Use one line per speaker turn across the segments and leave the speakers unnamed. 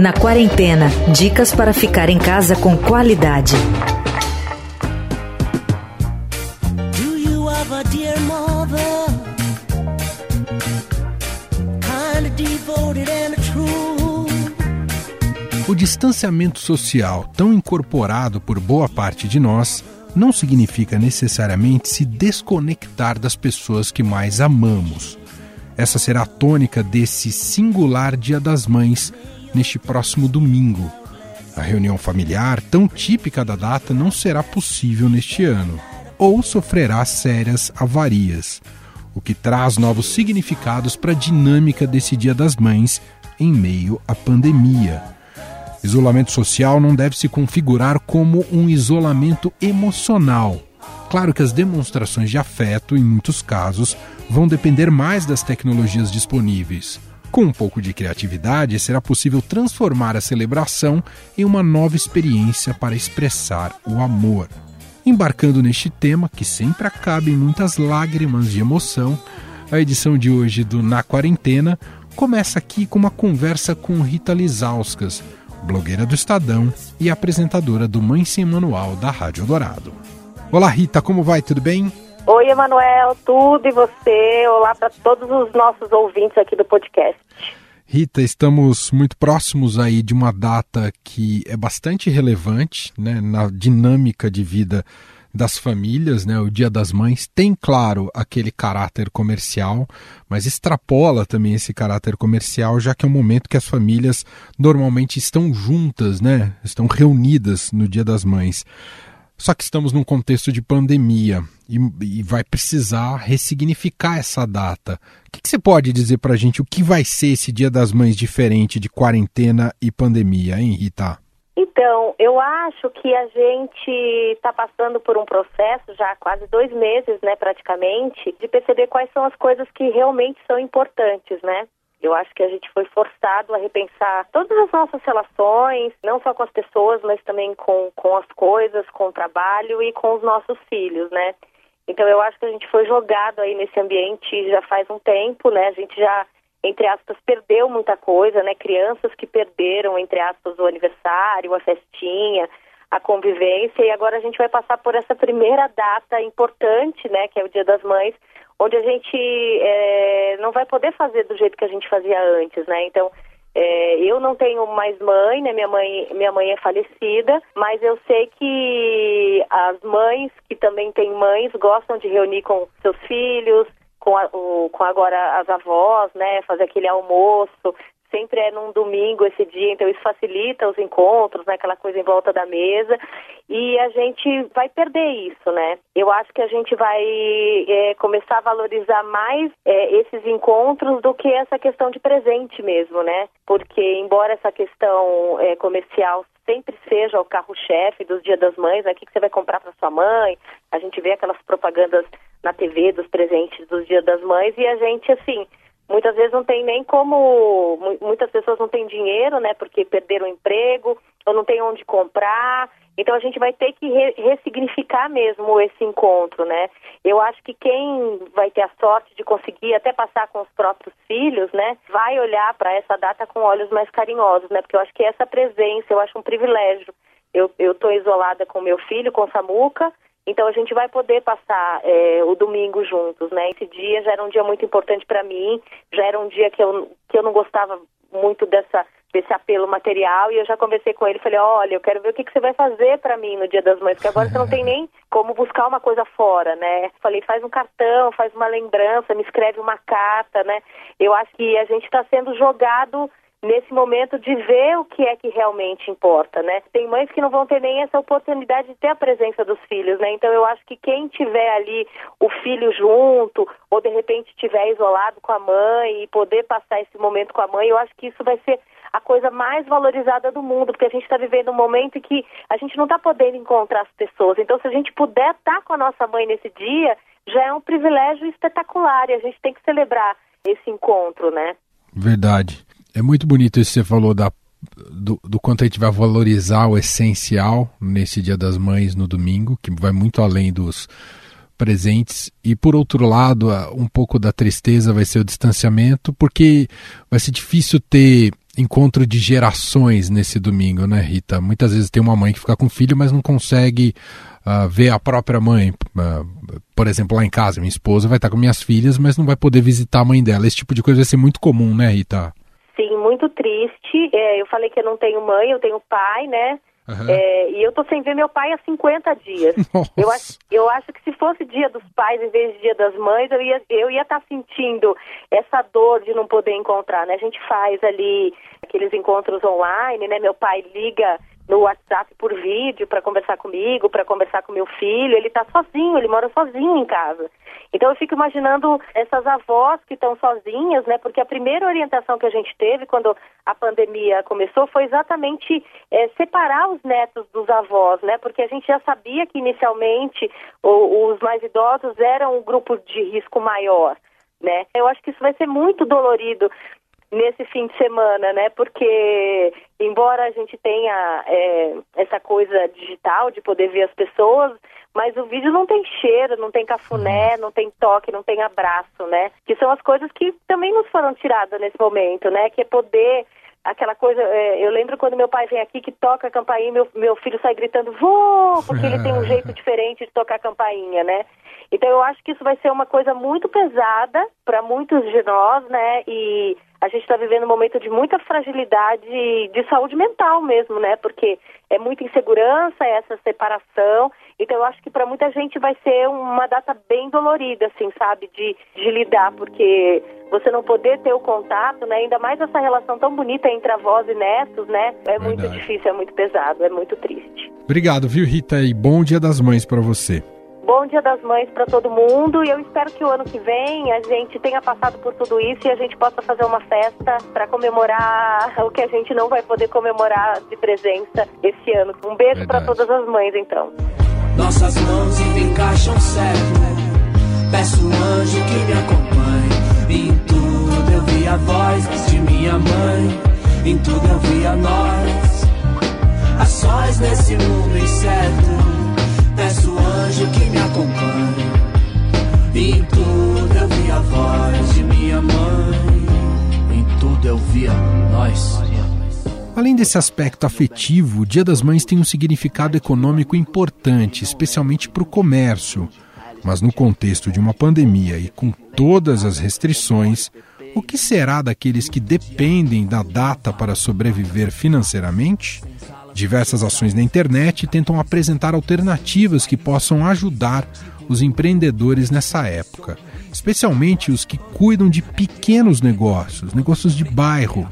Na quarentena, dicas para ficar em casa com qualidade.
O distanciamento social, tão incorporado por boa parte de nós, não significa necessariamente se desconectar das pessoas que mais amamos. Essa será a tônica desse singular Dia das Mães neste próximo domingo. A reunião familiar, tão típica da data, não será possível neste ano, ou sofrerá sérias avarias, o que traz novos significados para a dinâmica desse Dia das Mães em meio à pandemia. Isolamento social não deve se configurar como um isolamento emocional. Claro que as demonstrações de afeto, em muitos casos, vão depender mais das tecnologias disponíveis. Com um pouco de criatividade, será possível transformar a celebração em uma nova experiência para expressar o amor. Embarcando neste tema, que sempre acaba em muitas lágrimas de emoção, a edição de hoje do Na Quarentena começa aqui com uma conversa com Rita Lizauskas, blogueira do Estadão e apresentadora do Mãe Sem Manual da Rádio Dourado. Olá Rita, como vai? Tudo bem?
Oi, Emanuel, tudo e você? Olá para todos os nossos ouvintes aqui do podcast.
Rita, estamos muito próximos aí de uma data que é bastante relevante né, na dinâmica de vida das famílias, né? O Dia das Mães tem, claro, aquele caráter comercial, mas extrapola também esse caráter comercial, já que é um momento que as famílias normalmente estão juntas, né? Estão reunidas no Dia das Mães. Só que estamos num contexto de pandemia e, e vai precisar ressignificar essa data. O que, que você pode dizer para a gente o que vai ser esse Dia das Mães diferente de quarentena e pandemia, hein, Rita?
Então, eu acho que a gente está passando por um processo já há quase dois meses, né, praticamente, de perceber quais são as coisas que realmente são importantes, né? Eu acho que a gente foi forçado a repensar todas as nossas relações, não só com as pessoas, mas também com, com as coisas, com o trabalho e com os nossos filhos, né? Então eu acho que a gente foi jogado aí nesse ambiente já faz um tempo, né? A gente já entre aspas, perdeu muita coisa, né? Crianças que perderam, entre aspas, o aniversário, a festinha, a convivência, e agora a gente vai passar por essa primeira data importante, né? Que é o Dia das Mães, onde a gente é, não vai poder fazer do jeito que a gente fazia antes, né? Então, é, eu não tenho mais mãe, né? Minha mãe, minha mãe é falecida, mas eu sei que as mães que também têm mães gostam de reunir com seus filhos, com, a, o, com agora as avós, né, fazer aquele almoço, sempre é num domingo esse dia, então isso facilita os encontros, né, aquela coisa em volta da mesa, e a gente vai perder isso, né? Eu acho que a gente vai é, começar a valorizar mais é, esses encontros do que essa questão de presente mesmo, né? Porque embora essa questão é, comercial sempre seja o carro-chefe dos Dia das Mães, né? o que, você vai comprar para sua mãe, a gente vê aquelas propagandas na TV dos presentes dos Dia das Mães e a gente, assim, muitas vezes não tem nem como. Muitas pessoas não têm dinheiro, né, porque perderam o emprego ou não tem onde comprar. Então a gente vai ter que re ressignificar mesmo esse encontro, né? Eu acho que quem vai ter a sorte de conseguir até passar com os próprios filhos, né, vai olhar para essa data com olhos mais carinhosos, né? Porque eu acho que essa presença, eu acho um privilégio. Eu estou isolada com meu filho, com Samuca, então a gente vai poder passar é, o domingo juntos, né? Esse dia já era um dia muito importante para mim, já era um dia que eu, que eu não gostava muito dessa desse apelo material e eu já conversei com ele, falei, olha, eu quero ver o que, que você vai fazer para mim no Dia das Mães, porque agora você não tem nem como buscar uma coisa fora, né? Falei, faz um cartão, faz uma lembrança, me escreve uma carta, né? Eu acho que a gente está sendo jogado nesse momento de ver o que é que realmente importa, né? Tem mães que não vão ter nem essa oportunidade de ter a presença dos filhos, né? Então eu acho que quem tiver ali o filho junto ou de repente estiver isolado com a mãe e poder passar esse momento com a mãe, eu acho que isso vai ser a coisa mais valorizada do mundo, porque a gente está vivendo um momento em que a gente não está podendo encontrar as pessoas. Então, se a gente puder estar tá com a nossa mãe nesse dia, já é um privilégio espetacular e a gente tem que celebrar esse encontro, né?
Verdade. É muito bonito isso que você falou da, do, do, quanto a gente vai valorizar o essencial nesse Dia das Mães no domingo, que vai muito além dos presentes e por outro lado um pouco da tristeza vai ser o distanciamento porque vai ser difícil ter encontro de gerações nesse domingo, né, Rita? Muitas vezes tem uma mãe que fica com filho, mas não consegue uh, ver a própria mãe. Uh, por exemplo, lá em casa, minha esposa vai estar com minhas filhas, mas não vai poder visitar a mãe dela. Esse tipo de coisa vai ser muito comum, né, Rita?
Muito triste. É, eu falei que eu não tenho mãe, eu tenho pai, né? Uhum. É, e eu tô sem ver meu pai há 50 dias. Eu acho, eu acho que se fosse dia dos pais em vez de dia das mães, eu ia eu ia estar tá sentindo essa dor de não poder encontrar, né? A gente faz ali aqueles encontros online, né? Meu pai liga no WhatsApp por vídeo para conversar comigo, para conversar com meu filho. Ele está sozinho, ele mora sozinho em casa. Então eu fico imaginando essas avós que estão sozinhas, né? Porque a primeira orientação que a gente teve quando a pandemia começou foi exatamente é, separar os netos dos avós, né? Porque a gente já sabia que inicialmente o, os mais idosos eram um grupo de risco maior. Né? Eu acho que isso vai ser muito dolorido nesse fim de semana, né? Porque embora a gente tenha é, essa coisa digital de poder ver as pessoas, mas o vídeo não tem cheiro, não tem cafuné, uhum. não tem toque, não tem abraço, né? Que são as coisas que também nos foram tiradas nesse momento, né? Que é poder aquela coisa, é, eu lembro quando meu pai vem aqui que toca a campainha, meu, meu filho sai gritando, vou, porque ele tem um jeito diferente de tocar a campainha, né? Então eu acho que isso vai ser uma coisa muito pesada para muitos de nós, né? E a gente está vivendo um momento de muita fragilidade de saúde mental mesmo, né? Porque é muita insegurança, essa separação. Então eu acho que para muita gente vai ser uma data bem dolorida, assim, sabe, de, de lidar, porque você não poder ter o contato, né? Ainda mais essa relação tão bonita entre avós e netos, né? É Verdade. muito difícil, é muito pesado, é muito triste.
Obrigado, viu, Rita? E bom Dia das Mães para você.
Bom Dia das Mães para todo mundo e eu espero que o ano que vem a gente tenha passado por tudo isso e a gente possa fazer uma festa para comemorar o que a gente não vai poder comemorar de presença esse ano. Um beijo para todas as mães, então.
Nossas mãos encaixam certo. Peço um anjo que me acompanhe. Em tudo eu vi a voz de minha mãe. Em tudo eu vi a nós. A sós nesse mundo incerto. Anjo que me acompanhe. Em tudo eu vi a voz de minha mãe. Em tudo eu via nós.
Além desse aspecto afetivo, o Dia das Mães tem um significado econômico importante, especialmente para o comércio. Mas no contexto de uma pandemia e com todas as restrições, o que será daqueles que dependem da data para sobreviver financeiramente? Diversas ações na internet tentam apresentar alternativas que possam ajudar os empreendedores nessa época, especialmente os que cuidam de pequenos negócios, negócios de bairro.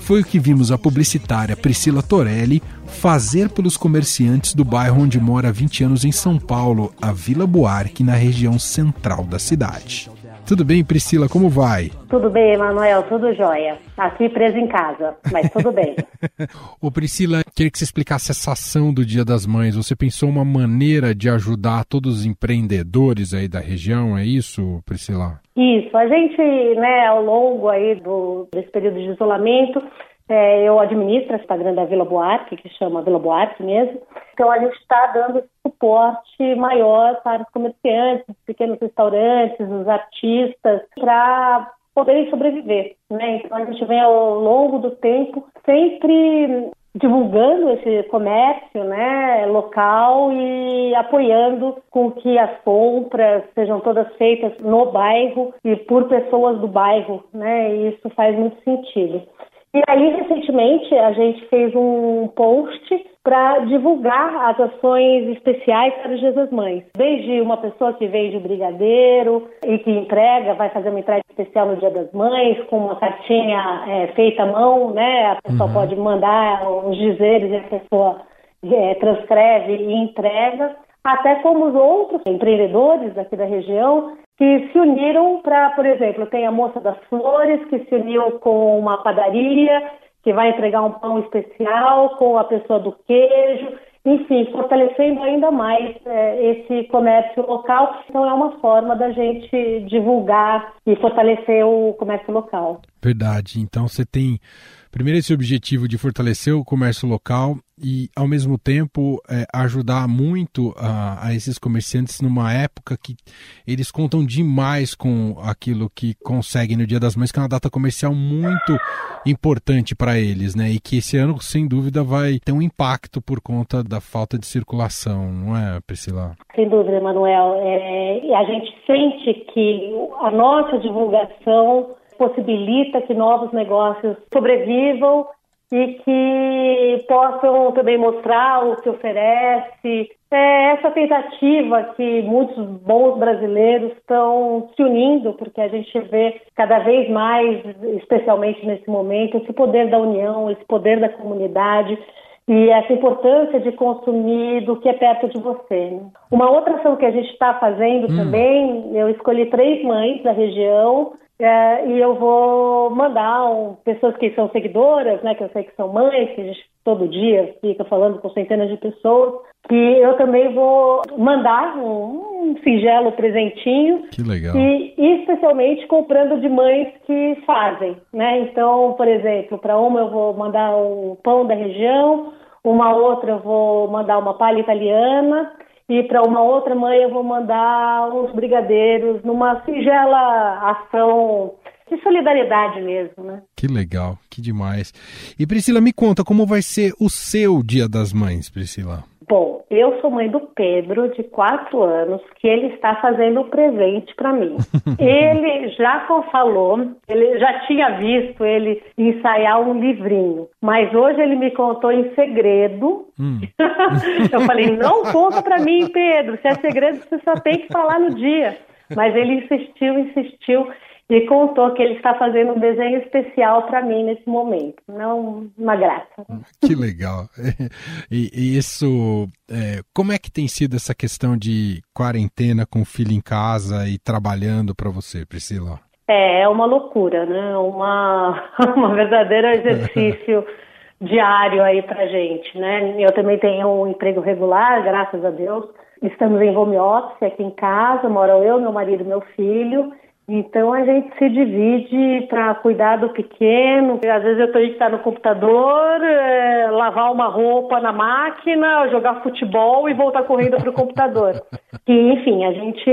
Foi o que vimos a publicitária Priscila Torelli fazer pelos comerciantes do bairro onde mora há 20 anos em São Paulo, a Vila Buarque, na região central da cidade. Tudo bem, Priscila? Como vai?
Tudo bem, Emanuel, tudo jóia. Aqui preso em casa, mas tudo bem.
Ô Priscila, queria que você explicasse essa ação do Dia das Mães. Você pensou uma maneira de ajudar todos os empreendedores aí da região, é isso, Priscila?
Isso, a gente, né, ao longo aí do, desse período de isolamento, é, eu administro o Instagram da Vila Buarque, que chama Vila Buarque mesmo. Então a gente está dando suporte maior para os comerciantes, os pequenos restaurantes, os artistas, para poderem sobreviver. Né? Então a gente vem ao longo do tempo sempre divulgando esse comércio né, local e apoiando com que as compras sejam todas feitas no bairro e por pessoas do bairro, né? E isso faz muito sentido. E aí, recentemente, a gente fez um post para divulgar as ações especiais para os Dias das Mães. Desde uma pessoa que vende brigadeiro e que entrega, vai fazer uma entrega especial no Dia das Mães, com uma cartinha é, feita à mão, né? A pessoa uhum. pode mandar os dizeres e a pessoa é, transcreve e entrega até como os outros empreendedores aqui da região que se uniram para, por exemplo, tem a Moça das Flores, que se uniu com uma padaria, que vai entregar um pão especial, com a pessoa do queijo, enfim, fortalecendo ainda mais é, esse comércio local. Então, é uma forma da gente divulgar e fortalecer o comércio local.
Verdade. Então você tem primeiro esse objetivo de fortalecer o comércio local e, ao mesmo tempo, é, ajudar muito a, a, esses comerciantes numa época que eles contam demais com aquilo que conseguem no Dia das Mães, que é uma data comercial muito importante para eles, né? E que esse ano, sem dúvida, vai ter um impacto por conta da falta de circulação, não é, Priscila?
Sem dúvida, Manuel. É, a gente sente que a nossa divulgação possibilita que novos negócios sobrevivam e que possam também mostrar o que oferece. É essa tentativa que muitos bons brasileiros estão se unindo, porque a gente vê cada vez mais, especialmente nesse momento, esse poder da união, esse poder da comunidade e essa importância de consumir do que é perto de você. Né? Uma outra ação que a gente está fazendo hum. também, eu escolhi três mães da região é, e eu vou mandar um, pessoas que são seguidoras, né, que eu sei que são mães, que a gente todo dia fica falando com centenas de pessoas, que eu também vou mandar um, um singelo presentinho.
Que legal.
E especialmente comprando de mães que fazem, né? Então, por exemplo, para uma eu vou mandar um pão da região, uma outra eu vou mandar uma palha italiana e para uma outra mãe eu vou mandar uns brigadeiros numa singela ação de solidariedade mesmo, né?
Que legal, que demais. E Priscila, me conta como vai ser o seu Dia das Mães, Priscila.
Bom, eu sou mãe do Pedro, de quatro anos, que ele está fazendo um presente para mim. ele já falou, ele já tinha visto ele ensaiar um livrinho, mas hoje ele me contou em segredo. Hum. eu falei, não conta para mim, Pedro, se é segredo você só tem que falar no dia. Mas ele insistiu, insistiu e contou que ele está fazendo um desenho especial para mim nesse momento. Não uma graça.
Que legal. E, e isso, é, como é que tem sido essa questão de quarentena com o filho em casa e trabalhando para você, Priscila?
É, é uma loucura, né? Uma, uma verdadeiro exercício diário aí para gente, né? Eu também tenho um emprego regular, graças a Deus. Estamos em home office aqui em casa, moro eu, meu marido, meu filho. Então a gente se divide para cuidar do pequeno. Às vezes eu tenho que estar no computador, é, lavar uma roupa na máquina, jogar futebol e voltar correndo para o computador. E, enfim, a gente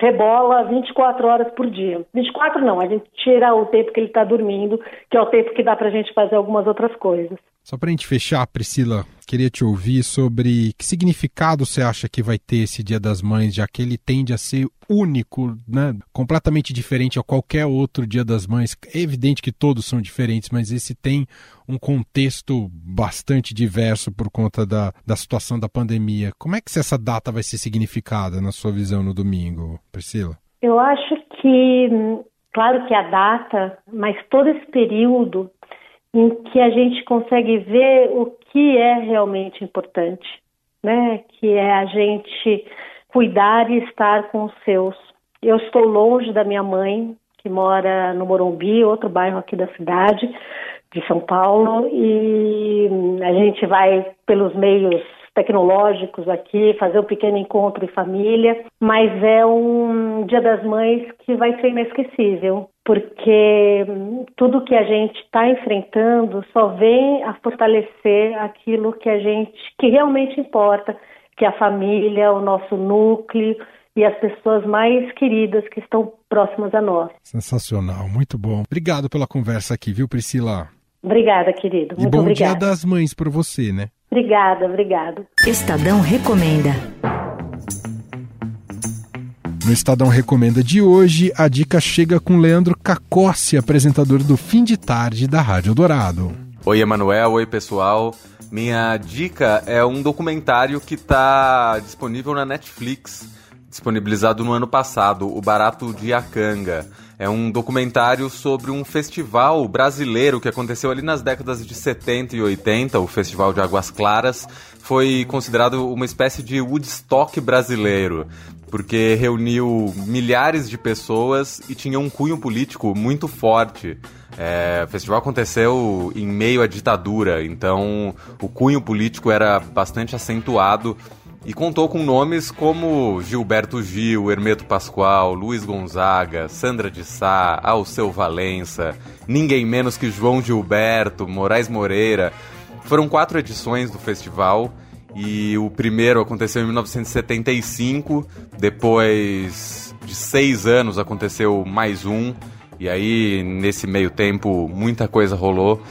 rebola 24 horas por dia. 24 não, a gente tira o tempo que ele está dormindo, que é o tempo que dá para a gente fazer algumas outras coisas.
Só para a gente fechar, Priscila, queria te ouvir sobre que significado você acha que vai ter esse Dia das Mães, já que ele tende a ser único, né? completamente diferente a qualquer outro Dia das Mães. É evidente que todos são diferentes, mas esse tem um contexto bastante diverso por conta da, da situação da pandemia. Como é que essa data vai ser significada na sua visão no domingo, Priscila?
Eu acho que, claro que a data, mas todo esse período em que a gente consegue ver o que é realmente importante, né? Que é a gente cuidar e estar com os seus. Eu estou longe da minha mãe, que mora no Morumbi, outro bairro aqui da cidade de São Paulo, e a gente vai pelos meios tecnológicos aqui, fazer um pequeno encontro em família, mas é um Dia das Mães que vai ser inesquecível, porque tudo que a gente está enfrentando só vem a fortalecer aquilo que a gente, que realmente importa, que é a família, o nosso núcleo e as pessoas mais queridas que estão próximas a nós.
Sensacional, muito bom. Obrigado pela conversa aqui, viu, Priscila?
Obrigada, querido. Muito
e bom
obrigada.
dia das mães para você, né?
Obrigada, obrigada.
Estadão Recomenda.
No Estadão Recomenda de hoje, a dica chega com Leandro Cacossi, apresentador do Fim de Tarde da Rádio Dourado.
Oi, Emanuel. Oi, pessoal. Minha dica é um documentário que está disponível na Netflix, disponibilizado no ano passado, O Barato de Acanga. É um documentário sobre um festival brasileiro que aconteceu ali nas décadas de 70 e 80, o Festival de Águas Claras. Foi considerado uma espécie de Woodstock brasileiro, porque reuniu milhares de pessoas e tinha um cunho político muito forte. É, o festival aconteceu em meio à ditadura, então o cunho político era bastante acentuado e contou com nomes como Gilberto Gil, Hermeto Pascoal, Luiz Gonzaga, Sandra de Sá, Alceu Valença, ninguém menos que João Gilberto, Moraes Moreira. Foram quatro edições do festival e o primeiro aconteceu em 1975, depois de seis anos aconteceu mais um, e aí nesse meio tempo muita coisa rolou.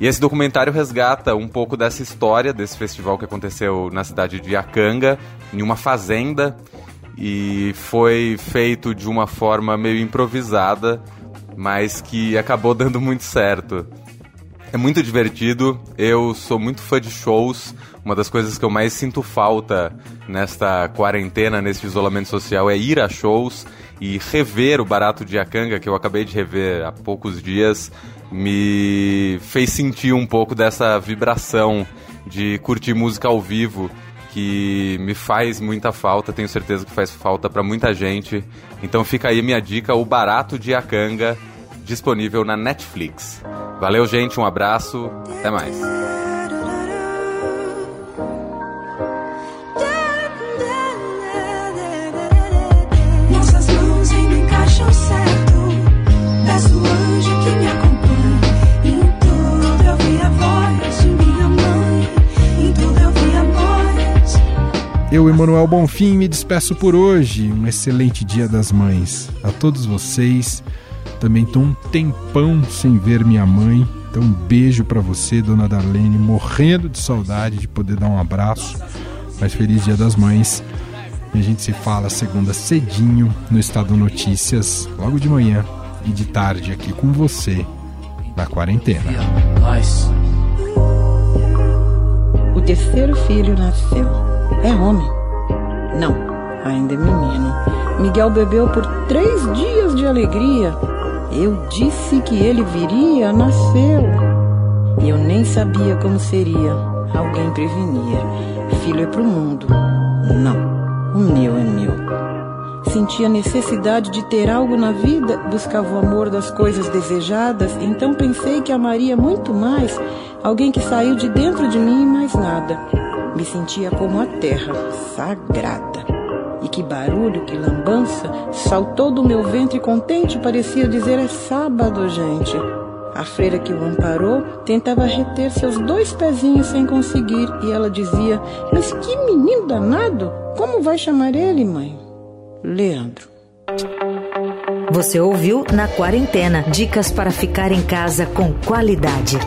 E esse documentário resgata um pouco dessa história desse festival que aconteceu na cidade de Acanga, em uma fazenda, e foi feito de uma forma meio improvisada, mas que acabou dando muito certo. É muito divertido, eu sou muito fã de shows, uma das coisas que eu mais sinto falta nesta quarentena, nesse isolamento social, é ir a shows e rever o Barato de Acanga, que eu acabei de rever há poucos dias, me fez sentir um pouco dessa vibração de curtir música ao vivo que me faz muita falta, tenho certeza que faz falta para muita gente. Então fica aí minha dica, o Barato de Acanga, disponível na Netflix. Valeu, gente, um abraço, até mais.
Eu, Emanuel Bonfim, me despeço por hoje. Um excelente Dia das Mães a todos vocês. Também tô um tempão sem ver minha mãe. Então, um beijo para você, dona Darlene, morrendo de saudade de poder dar um abraço. Mas feliz Dia das Mães. E a gente se fala segunda cedinho no Estado Notícias, logo de manhã e de tarde aqui com você na quarentena.
Nós.
O terceiro filho nasceu. É homem. Não, ainda é menino. Miguel bebeu por três dias de alegria. Eu disse que ele viria, nasceu. E eu nem sabia como seria. Alguém prevenia. Filho é pro mundo. Não, o meu é meu. Sentia necessidade de ter algo na vida, buscava o amor das coisas desejadas, então pensei que amaria muito mais alguém que saiu de dentro de mim e mais nada. Me sentia como a terra, sagrada. E que barulho, que lambança, saltou do meu ventre contente, parecia dizer: É sábado, gente. A freira que o amparou tentava reter seus dois pezinhos sem conseguir, e ela dizia: Mas que menino danado! Como vai chamar ele, mãe? Leandro.
Você ouviu Na Quarentena dicas para ficar em casa com qualidade.